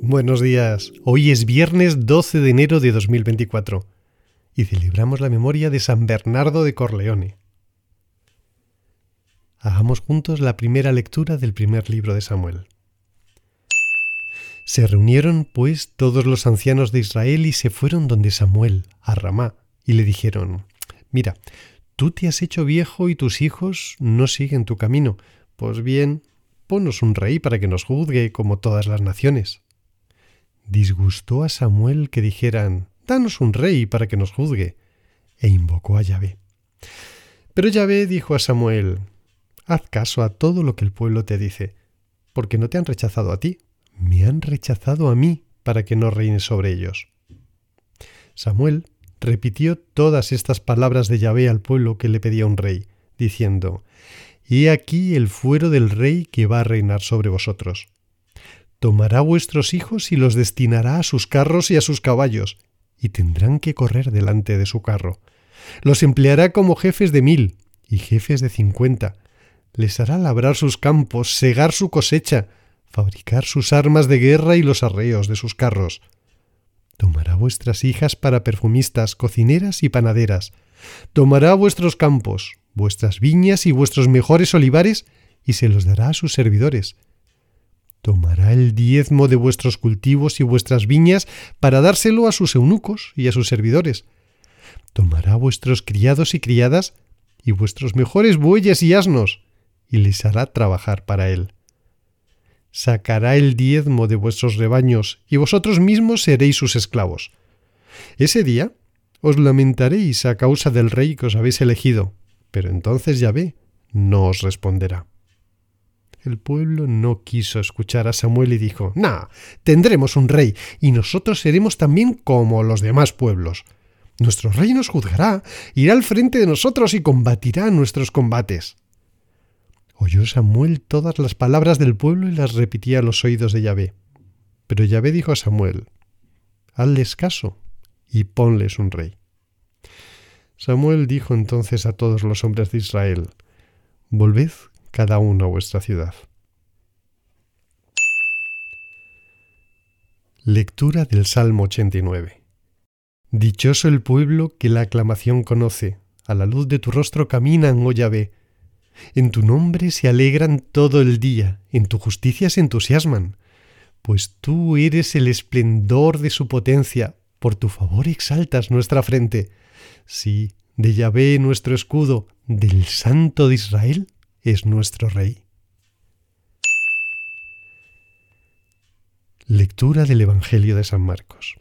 Buenos días. Hoy es viernes 12 de enero de 2024 y celebramos la memoria de San Bernardo de Corleone. Hagamos juntos la primera lectura del primer libro de Samuel. Se reunieron, pues, todos los ancianos de Israel y se fueron donde Samuel, a Ramá, y le dijeron, Mira, tú te has hecho viejo y tus hijos no siguen tu camino. Pues bien, ponnos un rey para que nos juzgue como todas las naciones disgustó a Samuel que dijeran, Danos un rey para que nos juzgue, e invocó a Yahvé. Pero Yahvé dijo a Samuel, Haz caso a todo lo que el pueblo te dice, porque no te han rechazado a ti, me han rechazado a mí para que no reine sobre ellos. Samuel repitió todas estas palabras de Yahvé al pueblo que le pedía un rey, diciendo, He aquí el fuero del rey que va a reinar sobre vosotros tomará vuestros hijos y los destinará a sus carros y a sus caballos, y tendrán que correr delante de su carro. Los empleará como jefes de mil y jefes de cincuenta. Les hará labrar sus campos, segar su cosecha, fabricar sus armas de guerra y los arreos de sus carros. Tomará vuestras hijas para perfumistas, cocineras y panaderas. Tomará vuestros campos, vuestras viñas y vuestros mejores olivares, y se los dará a sus servidores tomará el diezmo de vuestros cultivos y vuestras viñas para dárselo a sus eunucos y a sus servidores. Tomará vuestros criados y criadas y vuestros mejores bueyes y asnos, y les hará trabajar para él. Sacará el diezmo de vuestros rebaños, y vosotros mismos seréis sus esclavos. Ese día os lamentaréis a causa del rey que os habéis elegido, pero entonces ya ve, no os responderá. El pueblo no quiso escuchar a Samuel y dijo, Nah, tendremos un rey, y nosotros seremos también como los demás pueblos. Nuestro rey nos juzgará, irá al frente de nosotros y combatirá nuestros combates. Oyó Samuel todas las palabras del pueblo y las repetía a los oídos de Yahvé. Pero Yahvé dijo a Samuel, Hazles caso y ponles un rey. Samuel dijo entonces a todos los hombres de Israel, Volved cada uno a vuestra ciudad. Lectura del Salmo 89. Dichoso el pueblo que la aclamación conoce, a la luz de tu rostro caminan, oh Yahvé. En tu nombre se alegran todo el día, en tu justicia se entusiasman, pues tú eres el esplendor de su potencia, por tu favor exaltas nuestra frente. Sí, de Yahvé nuestro escudo, del Santo de Israel, es nuestro Rey. Lectura del Evangelio de San Marcos.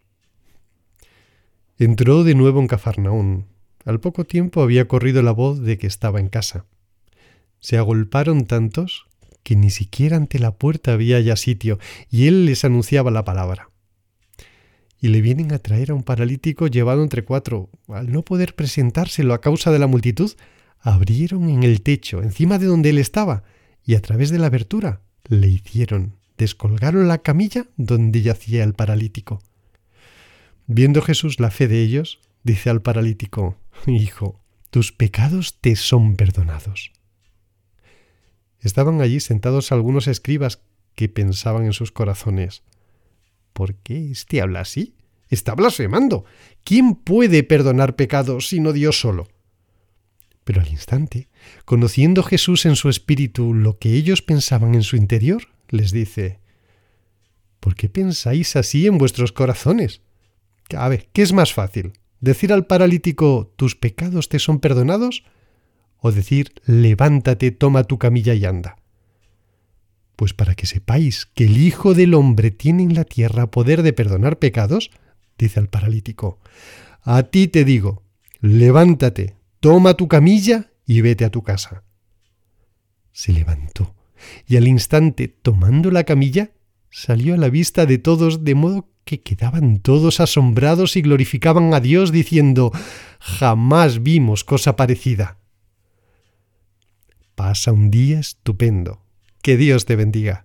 Entró de nuevo en Cafarnaún. Al poco tiempo había corrido la voz de que estaba en casa. Se agolparon tantos que ni siquiera ante la puerta había ya sitio, y él les anunciaba la palabra. Y le vienen a traer a un paralítico llevado entre cuatro. Al no poder presentárselo a causa de la multitud, abrieron en el techo, encima de donde él estaba, y a través de la abertura le hicieron, descolgaron la camilla donde yacía el paralítico. Viendo Jesús la fe de ellos, dice al paralítico, Hijo, tus pecados te son perdonados. Estaban allí sentados algunos escribas que pensaban en sus corazones, ¿por qué este habla así? Está blasfemando. ¿Quién puede perdonar pecados sino Dios solo? Pero al instante, conociendo Jesús en su espíritu lo que ellos pensaban en su interior, les dice, ¿por qué pensáis así en vuestros corazones? A ver, ¿qué es más fácil? ¿Decir al paralítico, tus pecados te son perdonados? ¿O decir, levántate, toma tu camilla y anda? Pues para que sepáis que el Hijo del Hombre tiene en la tierra poder de perdonar pecados, dice al paralítico, a ti te digo, levántate, Toma tu camilla y vete a tu casa. Se levantó y al instante, tomando la camilla, salió a la vista de todos, de modo que quedaban todos asombrados y glorificaban a Dios diciendo, jamás vimos cosa parecida. Pasa un día estupendo. Que Dios te bendiga.